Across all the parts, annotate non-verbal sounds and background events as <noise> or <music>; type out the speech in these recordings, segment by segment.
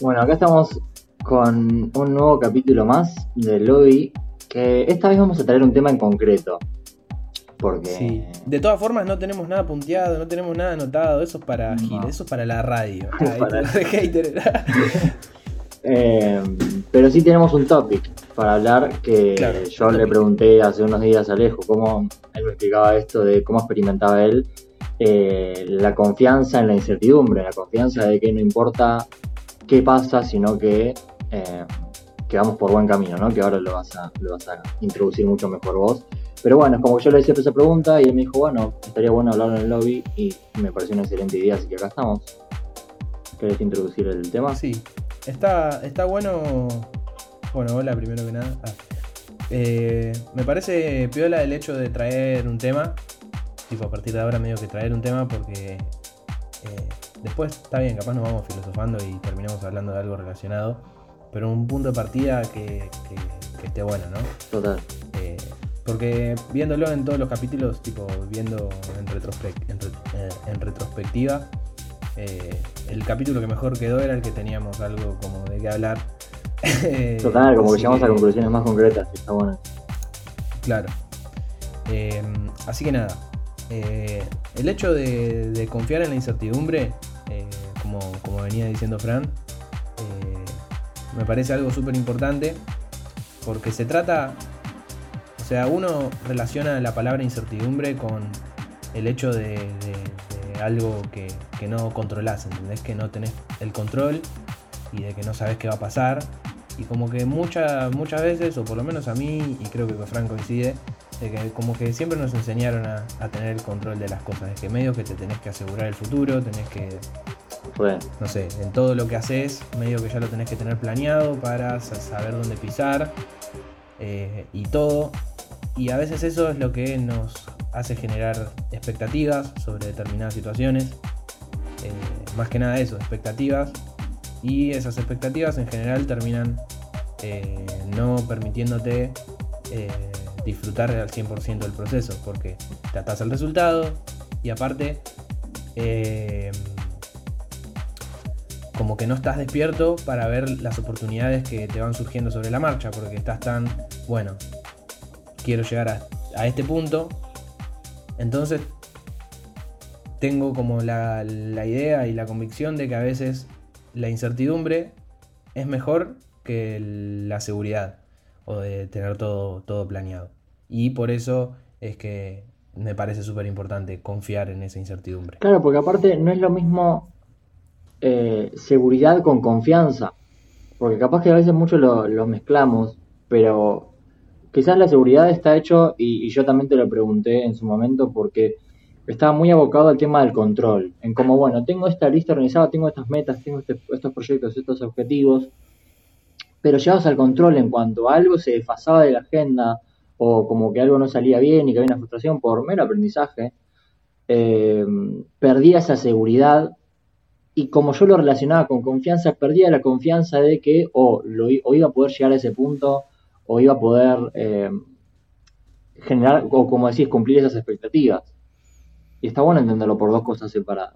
Bueno, acá estamos con un nuevo capítulo más de Lobby, que esta vez vamos a traer un tema en concreto. Porque... Sí. De todas formas no tenemos nada punteado, no tenemos nada anotado, eso es para No. Gil, eso es para la radio. <laughs> Para- <laughs> hater. Eh, pero sí tenemos un topic para hablar que Claro, yo le pregunté hace unos días a Alejo cómo él me explicaba esto de cómo experimentaba él eh, la confianza en la incertidumbre, la confianza de que no importa qué pasa, sino que, eh, que vamos por buen camino, ¿no? Que ahora lo vas, a, lo vas a introducir mucho mejor vos. Pero bueno, es como yo le hice esa pregunta y él me dijo, bueno, estaría bueno hablarlo en el lobby y me pareció una excelente idea, así que acá estamos. ¿Querés introducir el tema? Sí, está, está bueno. Bueno, hola primero que nada. Ah. Eh, me parece piola el hecho de traer un tema. Tipo, a partir de ahora medio que traer un tema porque eh, después está bien, capaz nos vamos filosofando y terminamos hablando de algo relacionado. Pero un punto de partida que, que- que esté bueno, ¿no? Total. Eh, porque viéndolo en todos los capítulos, tipo viendo en, retrospec- en re- eh, en retrospectiva, el capítulo que mejor quedó era el que teníamos algo como de qué hablar. <laughs> Total, como que llegamos a conclusiones más concretas, está bueno. Claro. Así que nada, eh, el hecho de, confiar en la incertidumbre, eh, como, venía diciendo Fran, eh, me parece algo súper importante porque se trata, o sea, uno relaciona la palabra incertidumbre con el hecho de, algo que, que no controlás, ¿entendés? Que no tenés el control y de que no sabes qué va a pasar. Y como que muchas muchas veces, o por lo menos a mí, y creo que con Fran coincide, de que como que siempre nos enseñaron a, a tener el control de las cosas. Es que medio que te tenés que asegurar el futuro, tenés que, no sé, en todo lo que haces, medio que ya lo tenés que tener planeado para sa- saber dónde pisar eh, y todo. Y a veces eso es lo que nos hace generar expectativas sobre determinadas situaciones. Eh, más que nada eso, expectativas. Y esas expectativas en general terminan eh, no permitiéndote eh, disfrutar al 100% del proceso, porque te atas al resultado y aparte eh, como que no estás despierto para ver las oportunidades que te van surgiendo sobre la marcha, porque estás tan, bueno, quiero llegar a, a este punto, entonces tengo como la, la idea y la convicción de que a veces la incertidumbre es mejor que la seguridad o de tener todo, todo planeado. Y por eso es que me parece súper importante confiar en esa incertidumbre. Claro, porque aparte no es lo mismo eh, seguridad con confianza. Porque capaz que a veces mucho lo, mezclamos, pero quizás la seguridad está hecho, y, yo también te lo pregunté en su momento, porque estaba muy abocado al tema del control. En como, bueno, tengo esta lista organizada, tengo estas metas, tengo este- estos proyectos, estos objetivos, pero llevados al control en cuanto algo se desfasaba de la agenda o como que algo no salía bien y que había una frustración por mero aprendizaje, eh, perdía esa seguridad y como yo lo relacionaba con confianza, perdía la confianza de que o, lo, o iba a poder llegar a ese punto o iba a poder eh, generar, o como decís, cumplir esas expectativas. Y está bueno entenderlo por dos cosas separadas,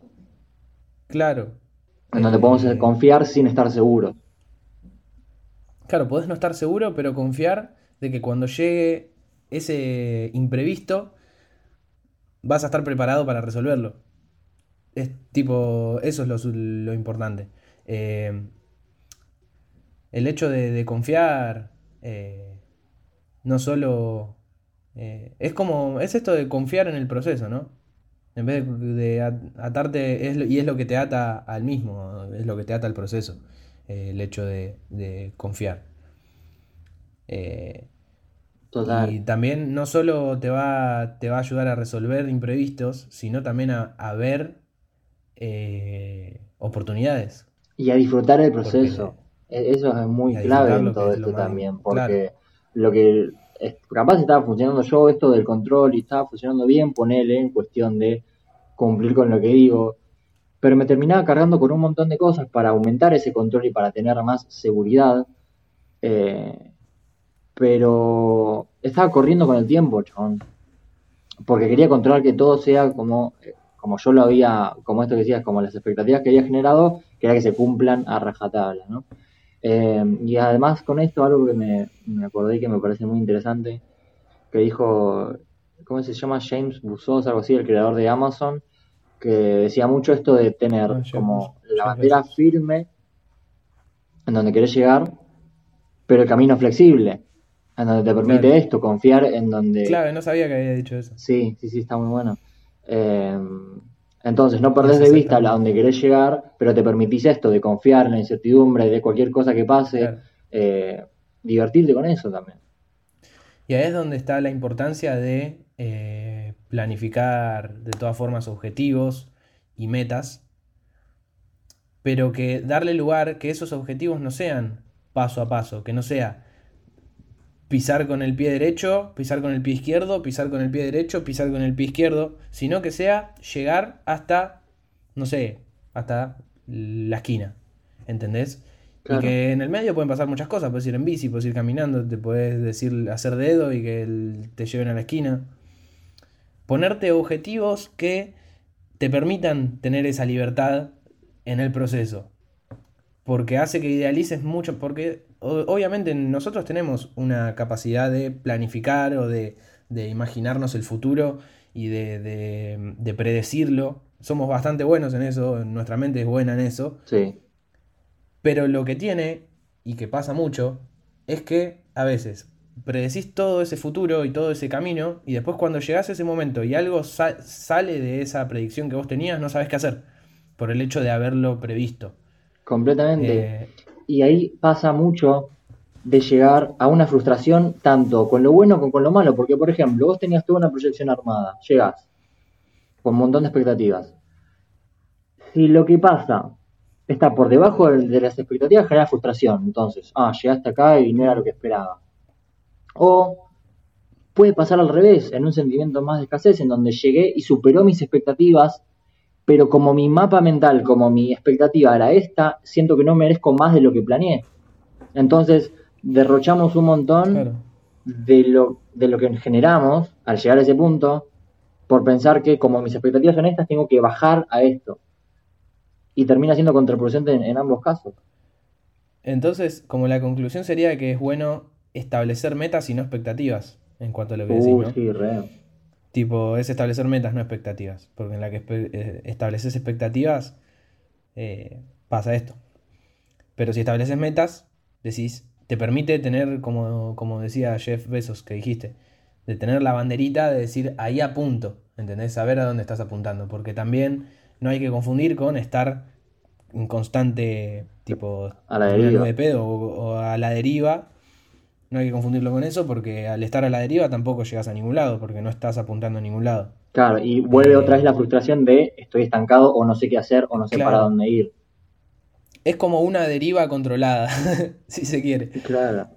Claro. en donde Eh, podemos confiar sin estar seguros. Claro, podés no estar seguro, pero confiar de que cuando llegue ese imprevisto vas a estar preparado para resolverlo. Es tipo, eso es lo, lo importante. Eh, el hecho de, confiar eh, no solo... eh, es como, es esto de confiar en el proceso, ¿no? En vez de, de at- atarte, es y es lo que te ata al mismo, es lo que te ata al proceso, eh, el hecho de, de confiar. Eh, Total. y también no solo te va, te va a ayudar a resolver imprevistos, sino también a, a ver eh, oportunidades. Y a disfrutar el proceso. E- Eso es muy clave en todo esto también, claro. porque lo que capaz estaba funcionando yo, esto del control, y estaba funcionando bien, ponele en cuestión de cumplir con lo que digo, pero me terminaba cargando con un montón de cosas para aumentar ese control y para tener más seguridad, eh, pero estaba corriendo con el tiempo, chabón, porque quería controlar que todo sea como, eh, como yo lo había, como esto que decías, como las expectativas que había generado, quería que se cumplan a rajatabla, ¿no? Eh, y además con esto algo que me, me acordé que me parece muy interesante, que dijo, ¿cómo se llama? James Bussos, algo así, el creador de Amazon, que decía mucho esto de tener Ah, como la bandera firme en donde querés llegar, pero el camino flexible, en donde te permite Claro. esto, confiar en donde... Claro, no sabía que había dicho eso. Sí, sí, sí, está muy bueno. Eh, entonces, no perdés de vista a donde querés llegar, pero te permitís esto de confiar en la incertidumbre, de cualquier cosa que pase, Claro. eh, divertirte con eso también. Y ahí es donde está la importancia de eh, planificar de todas formas objetivos y metas, pero que darle lugar que esos objetivos no sean paso a paso, que no sea pisar con el pie derecho, pisar con el pie izquierdo, pisar con el pie derecho, pisar con el pie izquierdo, sino que sea llegar hasta, no sé, hasta la esquina, ¿entendés? Claro. Y que en el medio pueden pasar muchas cosas, puedes ir en bici, puedes ir caminando, te puedes decir hacer dedo y que te lleven a la esquina. Ponerte objetivos que te permitan tener esa libertad en el proceso. Porque hace que idealices mucho, porque obviamente nosotros tenemos una capacidad de planificar o de, de imaginarnos el futuro y de, de- de predecirlo. Somos bastante buenos en eso, nuestra mente es buena en eso. Sí, Pero lo que tiene, y que pasa mucho, es que a veces predecís todo ese futuro y todo ese camino, y después cuando llegás a ese momento y algo sa- sale de esa predicción que vos tenías, no sabes qué hacer, por el hecho de haberlo previsto. completamente. Eh, Y ahí pasa mucho de llegar a una frustración tanto con lo bueno como con lo malo, porque por ejemplo, vos tenías toda una proyección armada, llegás con un montón de expectativas. Si lo que pasa está por debajo de, de las expectativas, genera frustración. Entonces, ah, llegaste acá y no era lo que esperaba. O puede pasar al revés, en un sentimiento más de escasez, en donde llegué y superó mis expectativas, pero como mi mapa mental, como mi expectativa era esta, siento que no merezco más de lo que planeé. Entonces, derrochamos un montón claro. de lo, de lo que generamos al llegar a ese punto, por pensar que como mis expectativas son estas, tengo que bajar a esto. Y termina siendo contraproducente en, en ambos casos. Entonces, como la conclusión sería que es bueno establecer metas y no expectativas, en cuanto a lo que decís, ¿no? sí, re. Tipo, es establecer metas, no expectativas. Porque en la que espe- eh, estableces expectativas, eh, pasa esto. Pero si estableces metas, decís, te permite tener, como, como decía Jeff Bezos que dijiste, de tener la banderita de decir ahí apunto, ¿entendés? Saber a dónde estás apuntando. Porque también no hay que confundir con estar en constante, tipo, A la deriva. de pedo o, o a la deriva. No hay que confundirlo con eso porque al estar a la deriva tampoco llegas a ningún lado porque no estás apuntando a ningún lado. Claro, y vuelve Eh, otra vez la frustración de estoy estancado o no sé qué hacer o no sé Claro. para dónde ir. Es como una deriva controlada, <laughs> si se quiere. Claro,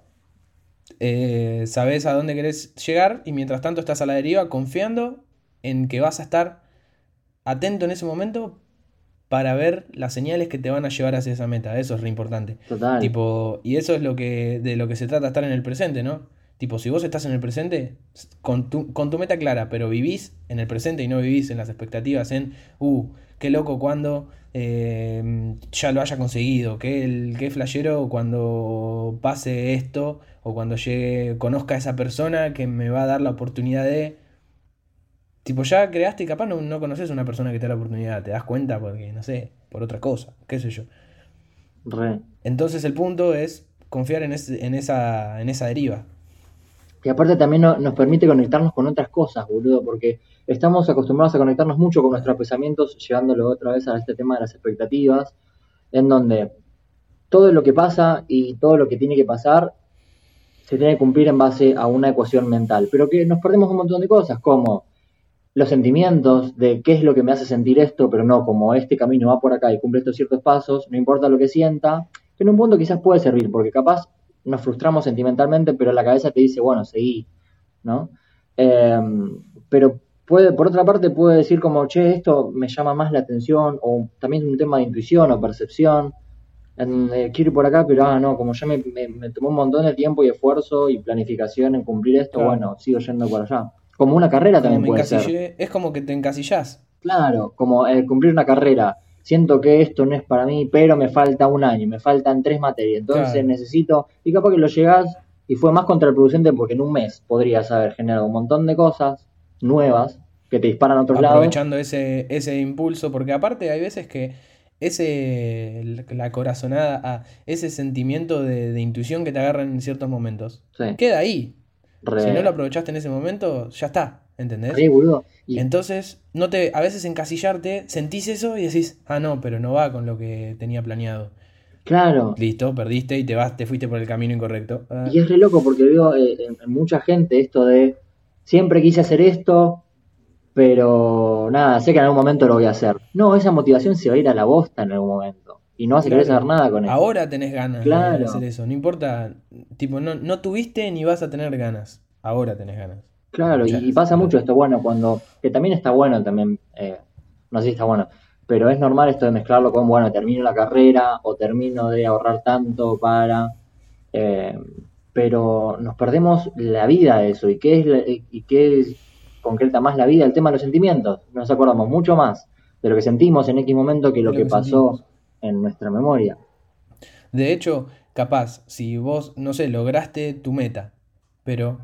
Eh, sabes a dónde querés llegar y mientras tanto estás a la deriva confiando en que vas a estar atento en ese momento para ver las señales que te van a llevar hacia esa meta. Eso es re importante. total. Tipo, y eso es lo que, de lo que se trata estar en el presente, ¿no? Tipo, si vos estás en el presente, con tu, con tu meta clara, pero vivís en el presente y no vivís en las expectativas, en, uh, qué loco cuando eh, ya lo haya conseguido, qué, el, qué flashero cuando pase esto, o cuando llegue, conozca a esa persona que me va a dar la oportunidad de... Tipo, ya creaste y capaz no, no conoces a una persona que te da la oportunidad, te das cuenta porque, no sé, por otra cosa, qué sé yo. Re. Entonces el punto es confiar en, ese- en, esa, en esa deriva. Y aparte también no- nos permite conectarnos con otras cosas, boludo, porque estamos acostumbrados a conectarnos mucho con nuestros pensamientos, llevándolo otra vez a este tema de las expectativas, en donde todo lo que pasa y todo lo que tiene que pasar se tiene que cumplir en base a una ecuación mental, pero que nos perdemos un montón de cosas, como los sentimientos de qué es lo que me hace sentir esto, pero no como este camino va por acá y cumple estos ciertos pasos, no importa lo que sienta, que en un punto quizás puede servir, porque capaz nos frustramos sentimentalmente, pero la cabeza te dice, bueno, seguí, ¿no? Eh, pero puede, por otra parte puede decir como, che, esto me llama más la atención, o también es un tema de intuición o percepción, en, eh, quiero ir por acá, pero ah, no, como ya me, me- me tomó un montón de tiempo y esfuerzo y planificación en cumplir esto, Claro. bueno, sigo yendo por allá. Como una carrera Como también puede ser. es como que te encasillás. Claro, como eh, cumplir una carrera. siento que esto no es para mí, pero me falta un año, me faltan tres materias, entonces Claro. necesito, y capaz que lo llegás y fue más contraproducente porque en un mes podrías haber generado un montón de cosas nuevas que te disparan a otros lados. aprovechando ese, ese impulso, porque aparte hay veces que ese, la corazonada, ah, ese sentimiento de, de intuición que te agarra en ciertos momentos, Sí, queda ahí. Re, Si no lo aprovechaste en ese momento, ya está, ¿entendés? re, boludo. Y Entonces, no te, a veces encasillarte, sentís eso y decís, ah, no, pero no va con lo que tenía planeado. claro, Listo, perdiste y te vas, te fuiste por el camino incorrecto. Ah, Y es re loco porque veo eh, en, en mucha gente esto de siempre quise hacer esto, pero nada, sé que en algún momento lo voy a hacer. No, esa motivación se va a ir a la bosta en algún momento. Y no vas a querer saber nada con eso. ahora tenés ganas de Claro. hacer eso. No importa, tipo, no, no tuviste ni vas a tener ganas. Ahora tenés ganas. Claro, y, pasa mucho esto, bueno, cuando, que también está bueno también, eh, no sé si está bueno, pero es normal esto de mezclarlo con, bueno, termino la carrera o termino de ahorrar tanto para, eh, pero nos perdemos la vida de eso, y qué es, la- y qué es- concreta más la vida, el tema de los sentimientos, nos acordamos mucho más de lo que sentimos en X momento que lo De que pasó sentimos. En nuestra memoria. De hecho, capaz, si vos, no sé, lograste tu meta, pero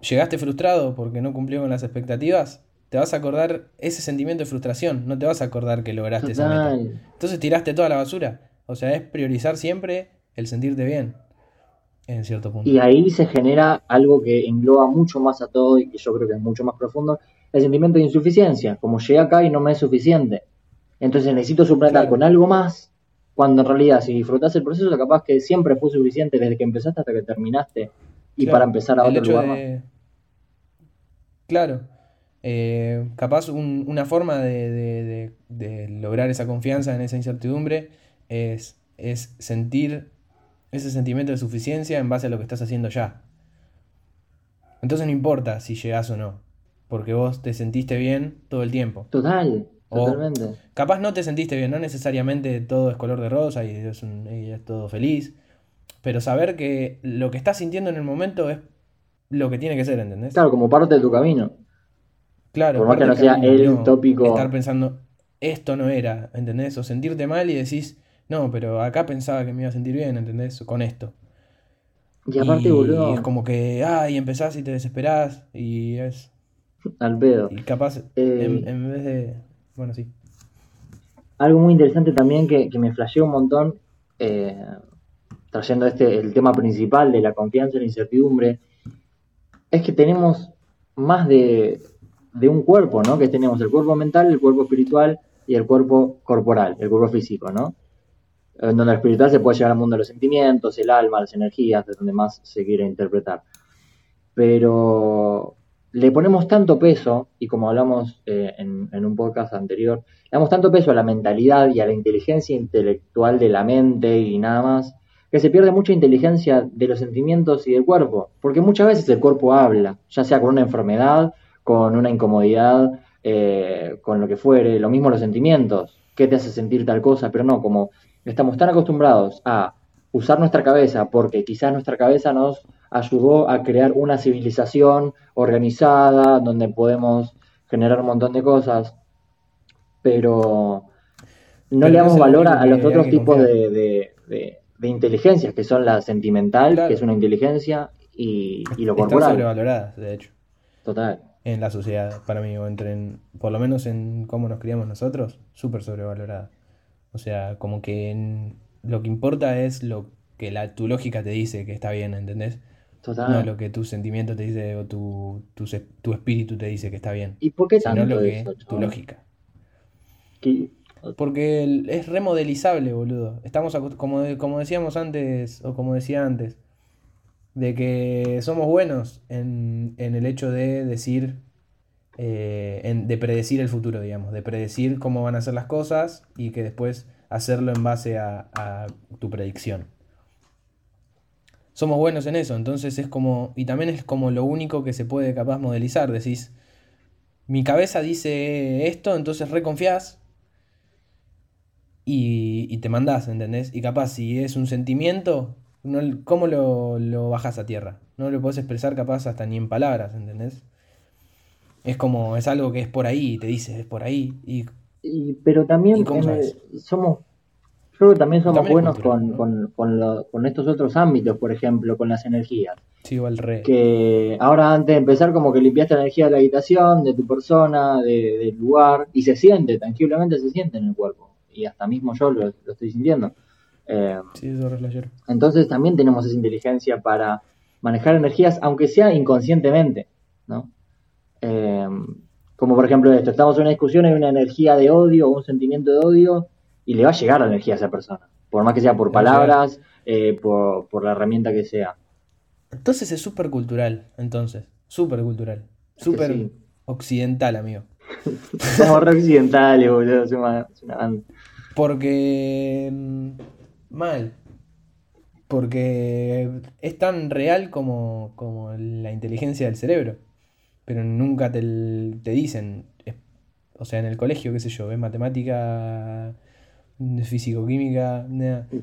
llegaste frustrado porque no cumplió con las expectativas, te vas a acordar ese sentimiento de frustración, no te vas a acordar que lograste esa meta. Entonces tiraste toda la basura. O sea, es priorizar siempre el sentirte bien, en cierto punto. Y ahí se genera algo que engloba mucho más a todo y que yo creo que es mucho más profundo, el sentimiento de insuficiencia, como llegué acá y no me es suficiente. Entonces necesito suplantar con algo más, cuando en realidad si disfrutás el proceso, capaz que siempre fue suficiente desde que empezaste hasta que terminaste y Claro, para empezar a el otro lugar más. de... Claro, eh, capaz un- una forma de, de- de- de lograr esa confianza en esa incertidumbre es, es sentir ese sentimiento de suficiencia en base a lo que estás haciendo ya. Entonces no importa si llegás o no, porque vos te sentiste bien todo el tiempo. Total, O totalmente. capaz no te sentiste bien, no necesariamente todo es color de rosa y es, un- y es todo feliz, pero saber que lo que estás sintiendo en el momento es lo que tiene que ser, ¿entendés? Claro, como parte de tu camino. Claro, Por más que no sea camino, el tópico. Estar pensando, esto no era, ¿entendés? O sentirte mal y decís, no, pero acá pensaba que me iba a sentir bien, ¿entendés? Con esto. Y aparte, Y boludo, es como que, ay, empezás y te desesperás y es... <laughs> al pedo. Y capaz, Eh, en, en vez de... Bueno, sí. Algo muy interesante también que, que me flasheó un montón, eh, trayendo este el tema principal de la confianza y la incertidumbre, es que tenemos más de, de un cuerpo, ¿no? Que tenemos el cuerpo mental, el cuerpo espiritual y el cuerpo corporal, el cuerpo físico, ¿no? En donde el espiritual se puede llegar al mundo de los sentimientos, el alma, las energías, de donde más se quiere interpretar. Pero le ponemos tanto peso, y como hablamos eh, en, un podcast anterior, le damos tanto peso a la mentalidad y a la inteligencia intelectual de la mente y nada más, que se pierde mucha inteligencia de los sentimientos y del cuerpo, porque muchas veces el cuerpo habla, ya sea con una enfermedad, con una incomodidad, eh, con lo que fuere, lo mismo los sentimientos, qué te hace sentir tal cosa, pero no, como estamos tan acostumbrados a usar nuestra cabeza, porque quizás nuestra cabeza nos ayudó a crear una civilización organizada, donde podemos generar un montón de cosas, pero no Pero le damos valor a, los otros tipos de, de, de- de inteligencias, que son la sentimental, Claro. que es una inteligencia, y, y lo Están corporal. sobrevaloradas, de hecho, Total. en la sociedad, para mí, o entre, en- por lo menos en cómo nos criamos nosotros, súper sobrevalorada. O sea, como que en- lo que importa es lo que la, tu lógica te dice que está bien, ¿entendés? Total. No lo que tu sentimiento te dice o tu, tu, tu espíritu te dice que está bien, ¿Y por qué sino tanto lo de que eso, tu lógica. Que- Porque es remodelizable, boludo. Estamos, como, como decíamos antes, o como decía antes, de que somos buenos en, en el hecho de decir, eh, en- de predecir el futuro, digamos, de predecir cómo van a ser las cosas y que después hacerlo en base a, a tu predicción. Somos buenos en eso, entonces es como, y también es como lo único que se puede capaz modelizar, decís, mi cabeza dice esto, entonces reconfías y, y te mandás, ¿entendés? Y capaz, si es un sentimiento, no, ¿cómo lo, lo bajas a tierra? No lo podés expresar capaz hasta ni en palabras, ¿entendés? Es como, es algo que es por ahí, y te dice, es por ahí. Y Y, pero también ¿Y cómo en somos, yo creo que también somos También buenos con, ¿no? con, con, lo- con estos otros ámbitos, por ejemplo, con las energías. Sí, igual re. Que ahora antes de empezar como que limpiaste la energía de la habitación, de tu persona, de- del lugar, y se siente, tangiblemente se siente en el cuerpo. Y hasta mismo yo lo, lo estoy sintiendo. Eh, Sí, eso es entonces también tenemos esa inteligencia para manejar energías, aunque sea inconscientemente, ¿no? Eh, como por ejemplo esto, estamos en una discusión, hay una energía de odio o un sentimiento de odio y le va a llegar la energía a esa persona, por más que sea por palabras, eh, por, por la herramienta que sea. Entonces es súper cultural, entonces. Súper cultural. Súper sí. occidental, amigo. <laughs> Somos re occidentales, boludo, es una- es una banda. Porque... mm, Mal. Porque es tan real como, como la inteligencia del cerebro. Pero nunca te, te dicen. es- O sea, en el colegio, qué sé yo, ves matemática, físico-química,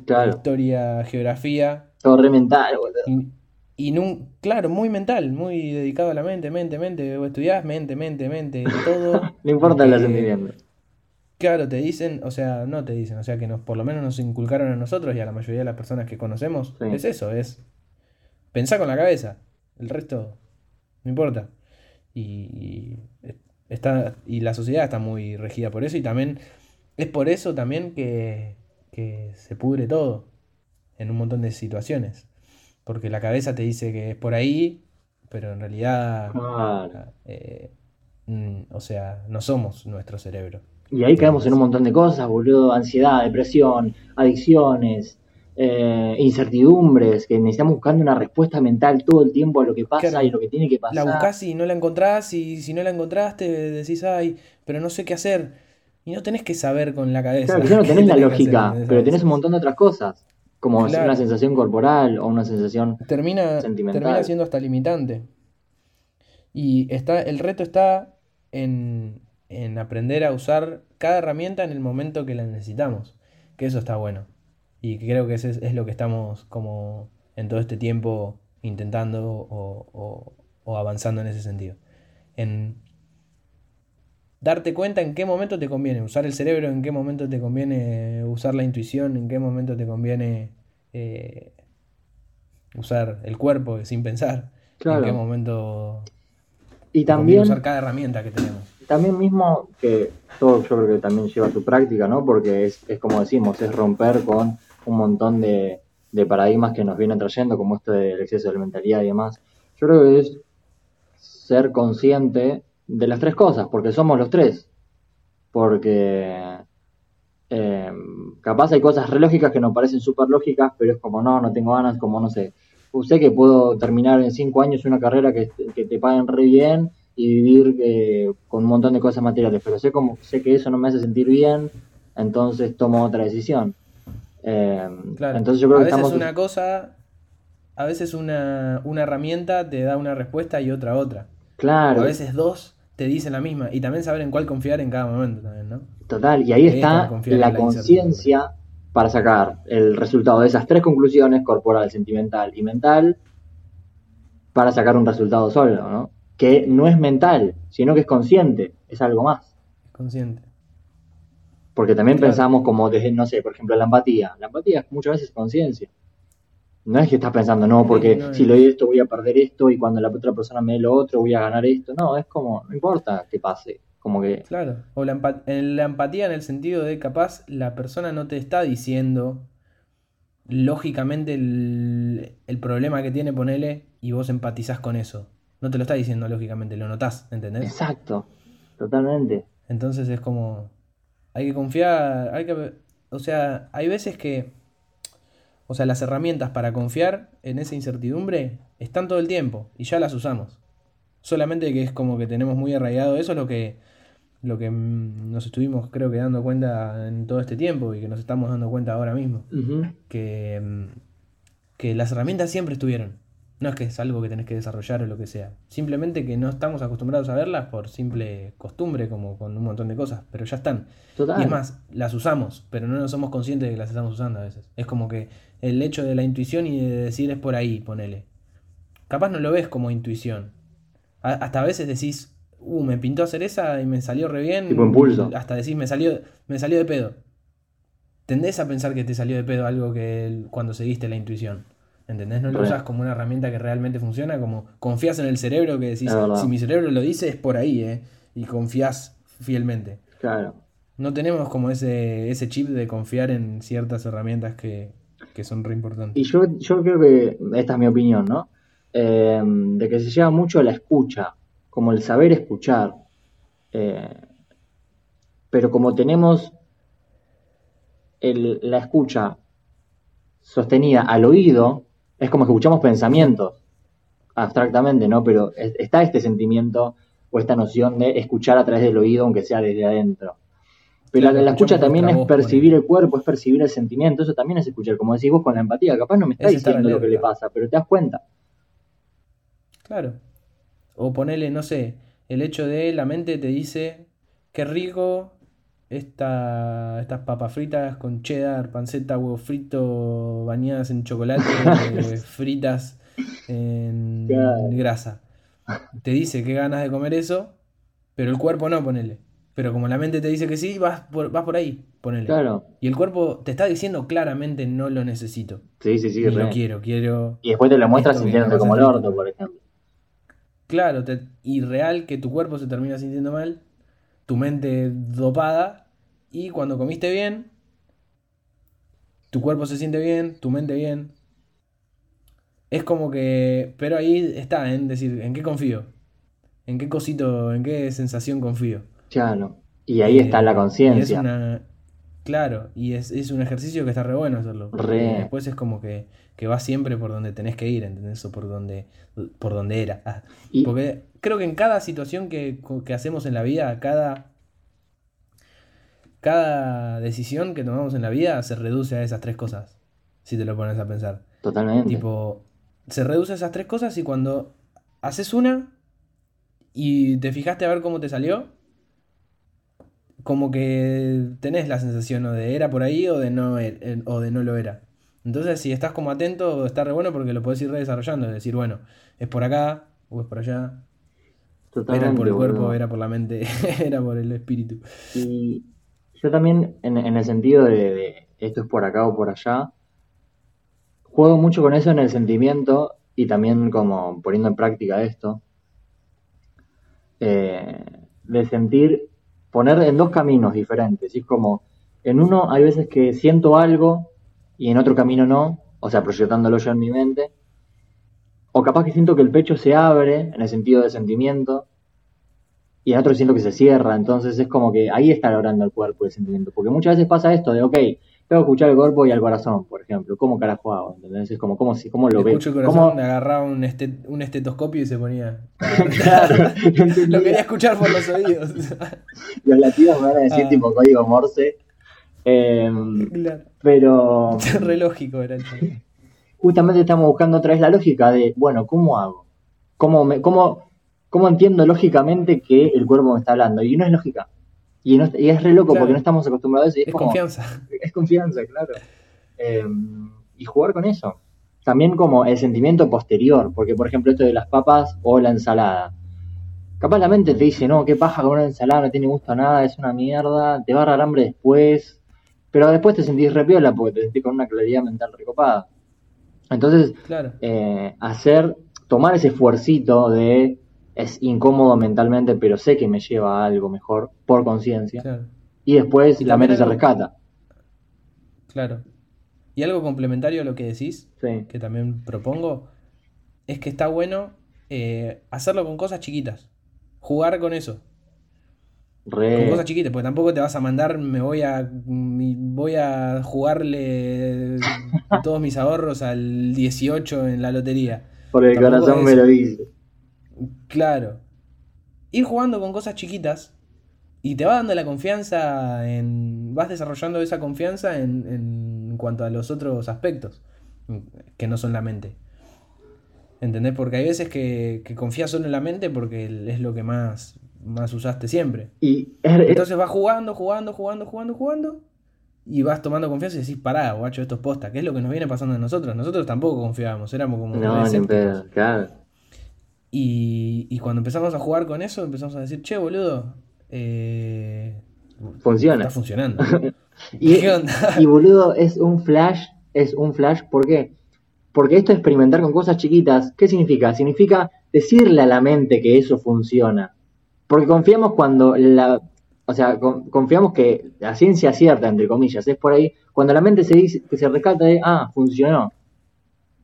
Claro. historia, geografía. Todo re mental, boludo. Y, y nun- claro, muy mental, muy dedicado a la mente, mente, mente. Vos estudiás mente, mente, mente, todo. <laughs> No importa lo que- sentimientos. Claro, te dicen, o sea, no te dicen, o sea, que nos, por lo menos nos inculcaron a nosotros y a la mayoría de las personas que conocemos, Sí. es eso, es pensar con la cabeza, el resto no importa. Y, y está, y la sociedad está muy regida por eso y también es por eso también que, que se pudre todo en un montón de situaciones. Porque la cabeza te dice que es por ahí, pero en realidad, Claro. eh, mm, o sea, no somos nuestro cerebro. Y ahí caemos en un montón de cosas, boludo. Ansiedad, depresión, adicciones, eh, incertidumbres, que necesitamos buscando una respuesta mental todo el tiempo a lo que pasa Claro. y lo que tiene que La pasar. buscás y no la encontrás, y si no la encontraste decís, ay, pero no sé qué hacer. Y no tenés que saber con la cabeza. Claro, que ya no <laughs> tenés la tenés que hacer, lógica, pero tenés un montón de otras cosas, como Claro. una sensación corporal o una sensación... Termina, Sentimental. termina siendo hasta limitante. Y está, el reto está en, en aprender a usar cada herramienta en el momento que la necesitamos. Que eso está bueno. Y creo que ese es, es lo que estamos como en todo este tiempo intentando o, o- o avanzando en ese sentido. En darte cuenta en qué momento te conviene usar el cerebro, en qué momento te conviene usar la intuición, en qué momento te conviene eh, usar el cuerpo sin pensar, Claro. en qué momento Y también, usar cada herramienta que tenemos. también mismo que todo yo creo que también lleva su práctica, ¿no? Porque es, es como decimos, es romper con un montón de, de paradigmas que nos vienen trayendo, como esto del exceso de mentalidad y demás. Yo creo que es ser consciente de las tres cosas, porque somos los tres. Porque eh, capaz hay cosas re lógicas que nos parecen súper lógicas, pero es como no, no tengo ganas, como no sé. Sé que puedo terminar en cinco años una carrera que, que te paguen re bien y vivir eh, con un montón de cosas materiales, pero sé como sé que eso no me hace sentir bien, entonces tomo otra decisión. Eh, Claro. Entonces yo creo a que veces estamos una cosa, a veces una, una herramienta te da una respuesta y otra otra. O claro, a veces dos te dicen la misma. Y también saber en cuál confiar en cada momento también, ¿no? total, y ahí está la conciencia para sacar el resultado de esas tres conclusiones, corporal, sentimental y mental, para sacar un resultado sólido, ¿no? Que no es mental, sino que es consciente, es algo más. Consciente. Porque también Claro. pensamos como desde, no sé, por ejemplo, la empatía. La empatía es muchas veces conciencia. No es que estás pensando, no, porque no si le doy esto voy a perder esto y cuando la otra persona me dé lo otro voy a ganar esto. No, es como, no importa que pase. Como que, Claro. O la, empa- en la empatía en el sentido de capaz la persona no te está diciendo lógicamente el, el problema que tiene, ponele, y vos empatizás con eso. No te lo está diciendo lógicamente, lo notás, ¿entendés? exacto, totalmente. Entonces es como, hay que confiar, hay que, o sea, hay veces que, o sea, las herramientas para confiar en esa incertidumbre están todo el tiempo y ya las usamos. Solamente que es como que tenemos muy arraigado eso, es lo que, lo que mm, nos estuvimos creo que dando cuenta en todo este tiempo y que nos estamos dando cuenta ahora mismo. Que, mm, que las herramientas siempre estuvieron. No es que es algo que tenés que desarrollar o lo que sea. Simplemente que no estamos acostumbrados a verlas por simple costumbre, como con un montón de cosas, pero ya están. Total. Y es más, las usamos, pero no nos somos conscientes de que las estamos usando a veces. Es como que el hecho de la intuición y de decir es por ahí, ponele. Capaz no lo ves como intuición. A- hasta a veces decís, uh, me pintó hacer esa y me salió re bien. Tipo impulso. Hasta decís, me salió, me salió de pedo. Tendés a pensar que te salió de pedo algo que cuando seguiste la intuición. ¿Entendés? No lo Re. usas como una herramienta que realmente funciona, como confías en el cerebro que decís, si mi cerebro lo dice es por ahí, ¿eh? Y confías fielmente. Claro. No tenemos como ese, ese chip de confiar en ciertas herramientas que, que son re importantes. Y yo, yo creo que, esta es mi opinión, ¿no? Eh, de que se lleva mucho la escucha, como el saber escuchar. Eh, pero como tenemos el- la escucha sostenida al oído, es como que escuchamos pensamientos, abstractamente, ¿no? Pero es- está este sentimiento o esta noción de escuchar a través del oído, aunque sea desde adentro. Pero la, la escucha también es voz, percibir el cuerpo, es percibir el sentimiento, eso también es escuchar, como decís vos con la empatía, capaz no me está diciendo lo que le pasa, pero te das cuenta. Claro. O ponerle, no sé, el hecho de la mente te dice, qué rico esta, estas papas fritas con cheddar, panceta, huevo frito, bañadas en chocolate, <laughs> eh, fritas en grasa. Te dice qué ganas de comer eso, pero el cuerpo no, ponele. Pero como la mente te dice que sí, vas por, vas por ahí, ponele. Claro, Y el cuerpo te está diciendo claramente no lo necesito. sí, sí, sí, lo quiero, quiero... Y después te lo muestras que sintiéndote como el orto, por ejemplo. Claro, te- y real que tu cuerpo se termina sintiendo mal, tu mente dopada, y cuando comiste bien, tu cuerpo se siente bien, tu mente bien. Es como que, pero ahí está, en decir, ¿en qué confío? ¿En qué cosito, en qué sensación confío? Claro. Y ahí está Eh, la es conciencia. claro, y es, es un ejercicio que está re bueno hacerlo. Re. Después es como que, que vas siempre por donde tenés que ir, ¿entendés? O por donde, por donde era. Ah, Y- porque creo que en cada situación que, que hacemos en la vida, cada, cada decisión que tomamos en la vida se reduce a esas tres cosas. Si te lo pones a pensar. Totalmente. Tipo, se reduce a esas tres cosas y cuando haces una y te fijaste a ver cómo te salió, como que tenés la sensación o de era por ahí o de no, er- o de no lo era. Entonces, si estás como atento, está re bueno porque lo podés ir redesarrollando. Es decir, bueno, es por acá o es por allá. Totalmente, Era por el cuerpo, era por la mente, <laughs> era por el espíritu. Y yo también, en, el sentido de, de esto es por acá o por allá, juego mucho con eso en el sentimiento y también como poniendo en práctica esto, eh, de sentir, poner en dos caminos diferentes. Y es como, en uno hay veces que siento algo y en otro camino no, o sea, proyectándolo yo en mi mente. O capaz que siento que el pecho se abre en el sentido de sentimiento y en otro siento que se cierra, entonces es como que ahí está logrando el cuerpo el sentimiento, porque muchas veces pasa esto de, ok, tengo que escuchar el cuerpo y al corazón, por ejemplo, ¿cómo carajo hago? ¿Entendés? Es como, ¿cómo, cómo lo ves? Escucho el corazón, ¿Cómo? agarraba un, este- un estetoscopio y se ponía. <laughs> Claro. <laughs> Lo quería escuchar por los oídos. <laughs> Los latidos me van a decir Ah. tipo código Morse, Em, claro. pero Re lógico era el justamente estamos buscando otra vez la lógica de, bueno, ¿cómo hago? ¿Cómo, me, cómo, cómo entiendo lógicamente que el cuerpo me está hablando? Y no es lógica. Y, no- y es re loco Claro. porque no estamos acostumbrados a eso. y Es, Es como- confianza. <laughs> Es confianza, claro. Eh, y jugar con eso. También como el sentimiento posterior, porque por ejemplo esto de las papas o la ensalada. Capaz la mente te dice, no, qué paja con una ensalada, no tiene gusto a nada, es una mierda, te va a dar hambre después, pero después te sentís repiola porque te sentís con una claridad mental recopada. Entonces, Claro. eh, hacer, tomar ese esfuercito de es incómodo mentalmente, pero sé que me lleva a algo mejor por conciencia, Claro. y después Y la mente se rescata. Claro. Y algo complementario a lo que decís, Sí. que también propongo, es que está bueno eh, hacerlo con cosas chiquitas. Jugar con eso. Re- Con cosas chiquitas, porque tampoco te vas a mandar, me voy a mi- voy a jugarle <laughs> todos mis ahorros al 18 en la lotería. Por el Tampoco corazón me lo dice. Claro. Ir jugando con cosas chiquitas y te va dando la confianza en. vas desarrollando esa confianza en, en cuanto a los otros aspectos que no son la mente. ¿Entendés? Porque hay veces que, que confías solo en la mente porque es lo que más, más usaste siempre. Y es, es- Entonces vas jugando, jugando, jugando, jugando, jugando. Y vas tomando confianza y decís, pará, guacho, esto es posta. ¿Qué es lo que nos viene pasando a nosotros? Nosotros tampoco confiábamos, éramos como no, ni pedo, claro. Y, y cuando empezamos a jugar con eso, empezamos a decir, che, boludo, eh, Funciona. está funcionando. <laughs> Y, <laughs> ¿Qué onda? y boludo, es un flash, es un flash, ¿por qué? Porque esto de experimentar con cosas chiquitas, ¿qué significa? Significa decirle a la mente que eso funciona. Porque confiamos cuando la, o sea, con- confiamos que la ciencia cierta, entre comillas, es por ahí, cuando la mente se dice, que se rescata de, ah, funcionó.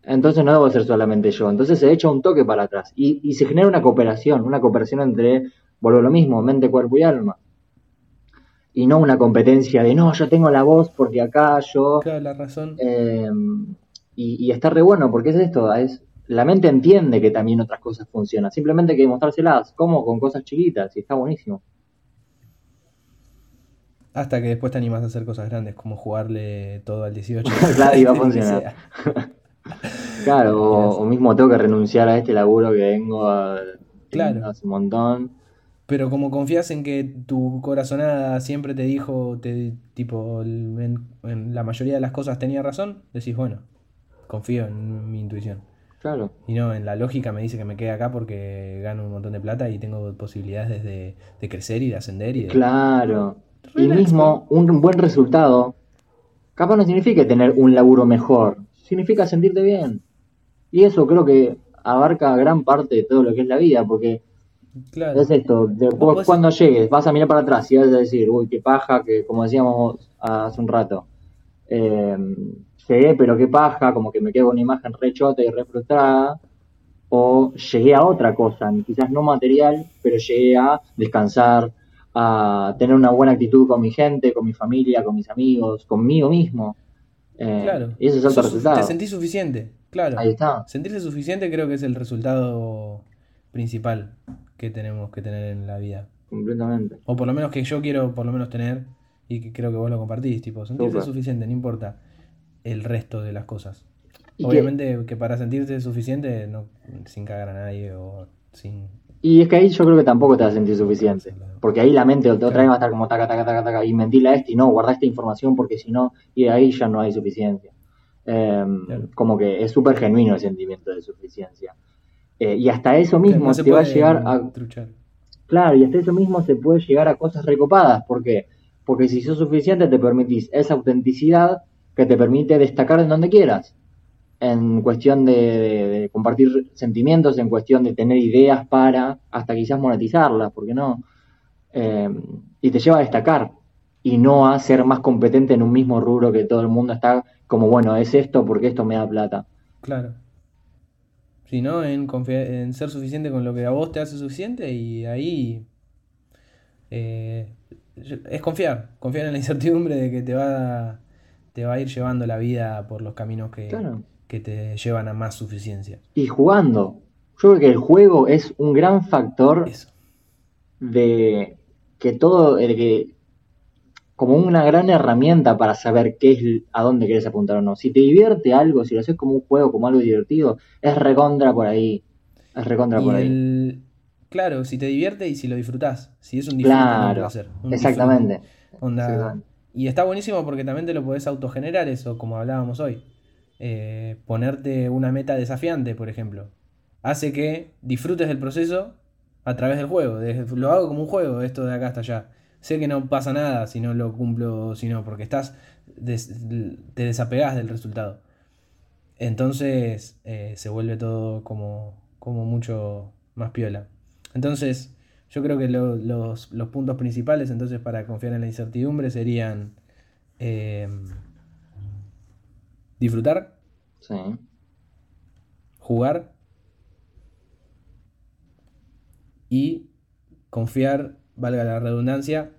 Entonces no debo ser solamente yo. Entonces se echa un toque para atrás. Y, y se genera una cooperación, una cooperación entre, vuelvo a lo mismo, mente, cuerpo y alma. Y no una competencia de, no, yo tengo la voz porque acá yo... Claro, la razón. Eh, y, y está re bueno, porque es esto, es, la mente entiende que también otras cosas funcionan, simplemente hay que demostrárselas, como con cosas chiquitas, y está buenísimo. Hasta que después te animas a hacer cosas grandes, como jugarle todo al 18. <laughs> Claro, y va a <laughs> funcionar. Claro, <laughs> o, o mismo tengo que renunciar a este laburo que vengo a, Claro. hace un montón. Pero como confías en que tu corazonada siempre te dijo, te, tipo, en, en la mayoría de las cosas tenía razón, decís, bueno, confío en mi intuición. Claro, Y no, en la lógica me dice que me quede acá porque gano un montón de plata y tengo posibilidades de, de crecer y de ascender y de... claro. Y mismo un buen resultado, capaz no significa tener un laburo mejor, significa sentirte bien. Y eso creo que abarca gran parte de todo lo que es la vida, porque Claro. Es esto, después Vos cuando llegues vas a mirar para atrás y vas a decir, uy, qué paja, que como decíamos hace un rato, eh, llegué pero qué paja, como que me quedo con una imagen re chota y re frustrada, o llegué a otra cosa, quizás no material, pero llegué a descansar, a tener una buena actitud con mi gente, con mi familia, con mis amigos, conmigo mismo. Eh, Claro. Y ese es Sos- resultado. Te sentís suficiente, claro. Ahí está. Sentirse suficiente creo que es el resultado principal que tenemos que tener en la vida. Completamente. O por lo menos que yo quiero por lo menos tener y que creo que vos lo compartís, tipo, sentirse suficiente, no importa el resto de las cosas. Y que- Obviamente que, para sentirse suficiente, no, sin cagar a nadie o sin... Y es que ahí yo creo que tampoco te vas a sentir suficiente. Porque ahí la mente otra vez va a estar como taca, taca, taca, taca, y mentila este y no, guarda esta información porque si no, y ahí ya no hay suficiencia. Eh, Claro. Como que es súper genuino el sentimiento de suficiencia. Eh, y hasta eso mismo no se te va a llegar a. truchar. Claro, y hasta eso mismo se puede llegar a cosas recopadas. ¿Por qué? Porque si sos suficiente te permitís esa autenticidad que te permite destacar en donde quieras. En cuestión de, de- de compartir sentimientos, en cuestión de tener ideas para hasta quizás monetizarlas, ¿por qué no? Eh, y te lleva a destacar y no a ser más competente en un mismo rubro que todo el mundo está como, bueno, es esto porque esto me da plata. Claro. Si no, en, en ser suficiente con lo que a vos te hace suficiente y ahí eh, es confiar, confiar en la <laughs> incertidumbre de que te va, te va a ir llevando la vida por los caminos que, Claro. Que te llevan a más suficiencia. Y jugando. Yo creo que el juego es un gran factor Eso. de que todo, de que como una gran herramienta para saber qué es, a dónde quieres apuntar o no. Si te divierte algo, si lo haces como un juego, como algo divertido, es recontra por ahí. Es recontra Y por ahí. claro, si te divierte y si lo disfrutás, si es un disfrute, Claro, un exactamente. Onda, Exactamente. y está buenísimo porque también te lo podés autogenerar eso, como hablábamos hoy. Eh, ponerte una meta desafiante, por ejemplo. Hace que disfrutes del proceso a través del juego. lo hago como un juego, esto de acá hasta allá. Sé que no pasa nada si no lo cumplo, sino porque estás te desapegás del resultado. Entonces eh, se vuelve todo como, como mucho más piola. Entonces, yo creo que lo- los, los puntos principales entonces para confiar en la incertidumbre serían eh, disfrutar, Sí. jugar y confiar, valga la redundancia,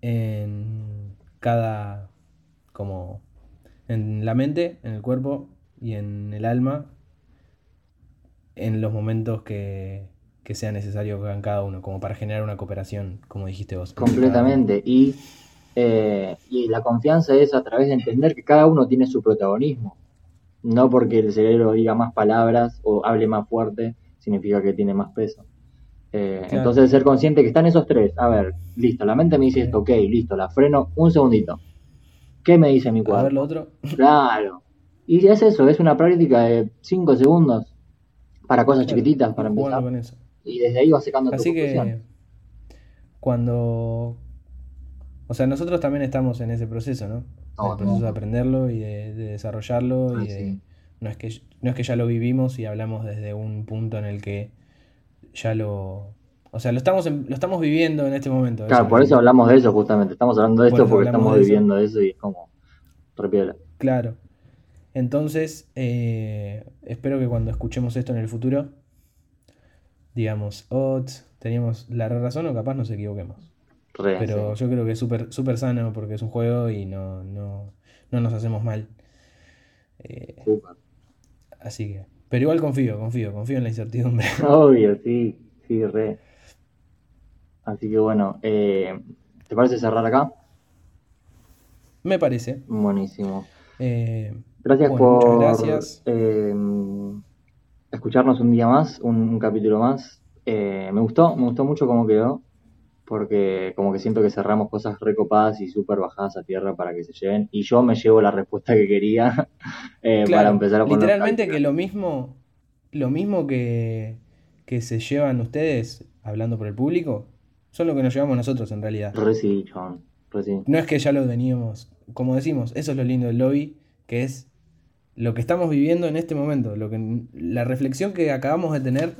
en cada, como, en la mente, en el cuerpo y en el alma, en los momentos que, que sea necesario que hagan cada uno, como para generar una cooperación, como dijiste vos. Completamente. Y, eh, y la confianza es a través de entender que cada uno tiene su protagonismo. No porque el cerebro diga más palabras o hable más fuerte, significa que tiene más peso. Eh, Claro. Entonces ser consciente que están esos tres. A ver, listo, la mente me dice esto, ok, listo, la freno un segundito. ¿Qué me dice mi A ver cuerpo? lo otro. <laughs> Claro. Y es eso, es una práctica de 5 segundos. Para cosas Claro, chiquititas, para empezar. con eso. Y desde ahí vas sacando tu Así que conclusión. cuando... O sea, nosotros también estamos en ese proceso, ¿no? Todos, el proceso de aprenderlo y de, de desarrollarlo Ah, y de... sí. No es que, no es que ya lo vivimos y hablamos desde un punto en el que ya lo... O sea, lo estamos, en- lo estamos viviendo en este momento. Claro, por eso hablamos de eso justamente. Estamos hablando de Por esto porque estamos de viviendo eso y es como repiola. Claro. Entonces, eh, espero que cuando escuchemos esto en el futuro, digamos, oh, teníamos la razón o capaz nos equivoquemos. Re, Pero sí. yo creo que es súper súper sano porque es un juego y no, no, no nos hacemos mal. Eh, así que. Pero igual confío, confío, confío en la incertidumbre. <laughs> Obvio, sí, sí, re. Así que bueno, eh, ¿te parece cerrar acá? Me parece. Buenísimo. Eh, Gracias bueno, por gracias. eh, escucharnos un día más, un, un capítulo más. Eh, me gustó, me gustó mucho cómo quedó, porque como que siento que cerramos cosas recopadas y súper bajadas a tierra para que se lleven. Y yo me llevo la respuesta que quería <laughs> eh, para empezar a poner literalmente que lo mismo, lo mismo que, que se llevan ustedes hablando por el público, son lo que nos llevamos nosotros en realidad. Re sí, chabón, re sí. No es que ya lo veníamos, como decimos, eso es lo lindo del lobby, que es lo que estamos viviendo en este momento, lo que, la reflexión que acabamos de tener,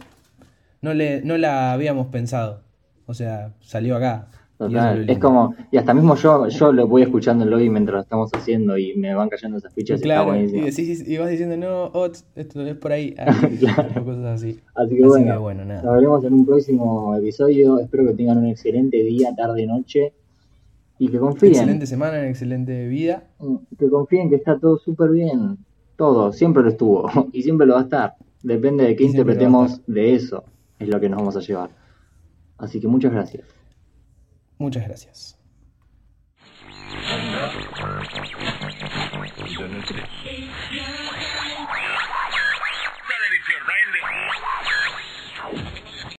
no, le, no la habíamos pensado. O sea, salió acá. Y es Total, es como, y hasta mismo yo, yo lo voy escuchando en lobby mientras lo estamos haciendo y me van cayendo esas fichas y está Claro, y, buenísimo. decís, y vas diciendo, no, Ots, esto es por ahí, ah, <laughs> Claro. cosas así. Así que Así bueno, que bueno, nada. nos veremos en un próximo episodio. Espero que tengan un excelente día, tarde, noche y que confíen, Excelente semana, excelente vida. que confíen que está todo súper bien. Todo, siempre lo estuvo <laughs> y siempre lo va a estar. Depende de qué Y interpretemos de eso, es lo que nos vamos a llevar. Así que muchas gracias. Muchas gracias.